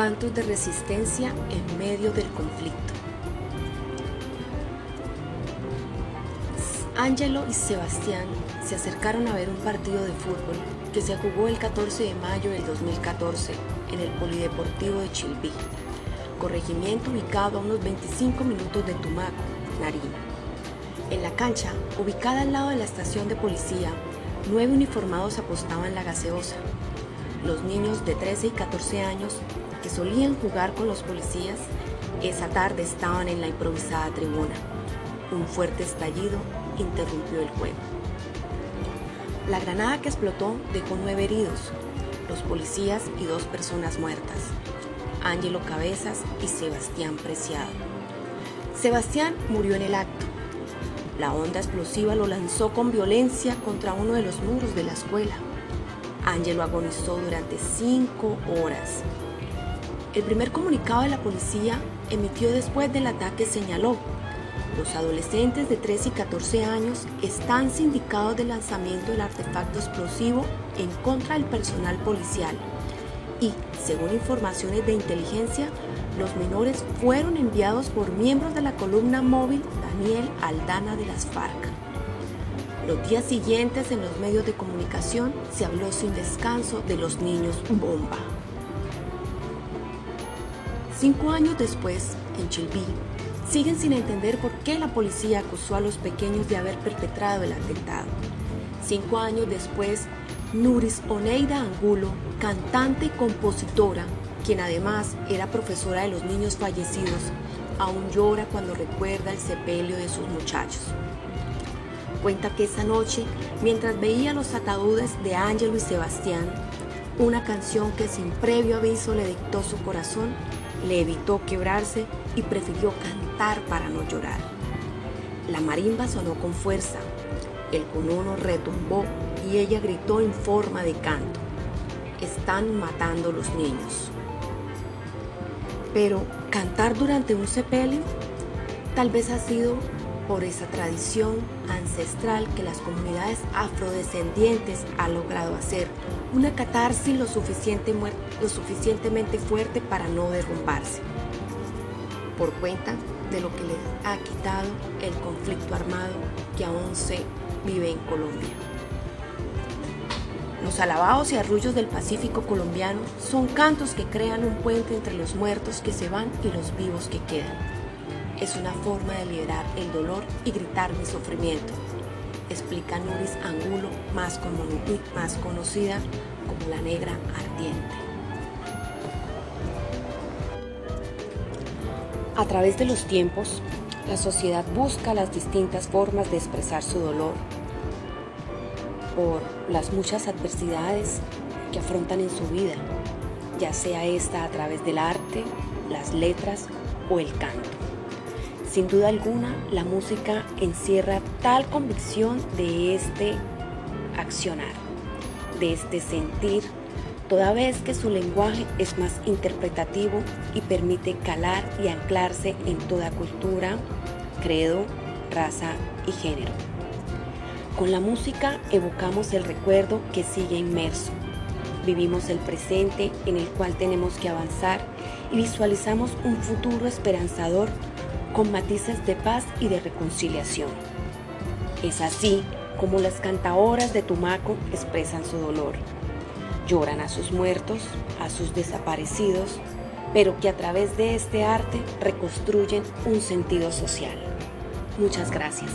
actos de resistencia en medio del conflicto. Angelo y Sebastián se acercaron a ver un partido de fútbol que se jugó el 14 de mayo del 2014 en el Polideportivo de Chilví, corregimiento ubicado a unos 25 minutos de Tumaco, Nariño. En la cancha, ubicada al lado de la estación de policía, nueve uniformados apostaban la gaseosa. Los niños de 13 y 14 años que solían jugar con los policías, esa tarde estaban en la improvisada tribuna. Un fuerte estallido interrumpió el juego. La granada que explotó dejó nueve heridos, los policías y dos personas muertas, Ángelo Cabezas y Sebastián Preciado. Sebastián murió en el acto. La onda explosiva lo lanzó con violencia contra uno de los muros de la escuela. Ángelo agonizó durante cinco horas. El primer comunicado de la policía emitió después del ataque señaló los adolescentes de 13 y 14 años están sindicados de lanzamiento del artefacto explosivo en contra del personal policial y, según informaciones de inteligencia, los menores fueron enviados por miembros de la columna móvil Daniel Aldana de las FARC. Los días siguientes en los medios de comunicación se habló sin descanso de los niños bomba. Cinco años después, en Chilví, siguen sin entender por qué la policía acusó a los pequeños de haber perpetrado el atentado. Cinco años después, Nuris Oneida Angulo, cantante y compositora, quien además era profesora de los niños fallecidos, aún llora cuando recuerda el sepelio de sus muchachos. Cuenta que esa noche, mientras veía los ataúdes de Ángelo y Sebastián, una canción que sin previo aviso le dictó su corazón, le evitó quebrarse y prefirió cantar para no llorar. La marimba sonó con fuerza, el conono retumbó y ella gritó en forma de canto. Están matando los niños. Pero cantar durante un sepelio tal vez ha sido por esa tradición ancestral que las comunidades afrodescendientes han logrado hacer, una catarsis lo, suficiente, suficientemente fuerte para no derrumbarse por cuenta de lo que les ha quitado el conflicto armado que aún se vive en Colombia. Los alabados y arrullos del Pacífico colombiano son cantos que crean un puente entre los muertos que se van y los vivos que quedan. Es una forma de liberar el dolor y gritar mi sufrimiento, explica Nuris Angulo, más, más conocida como la negra ardiente. A través de los tiempos, la sociedad busca las distintas formas de expresar su dolor por las muchas adversidades que afrontan en su vida, ya sea esta a través del arte, las letras o el canto. Sin duda alguna, la música encierra tal convicción de este accionar, de este sentir toda vez que su lenguaje es más interpretativo y permite calar y anclarse en toda cultura, credo, raza y género. Con la música evocamos el recuerdo que sigue inmerso. Vivimos el presente en el cual tenemos que avanzar y visualizamos un futuro esperanzador con matices de paz y de reconciliación. Es así como las cantaoras de Tumaco expresan su dolor lloran a sus muertos, a sus desaparecidos, pero que a través de este arte reconstruyen un sentido social. Muchas gracias.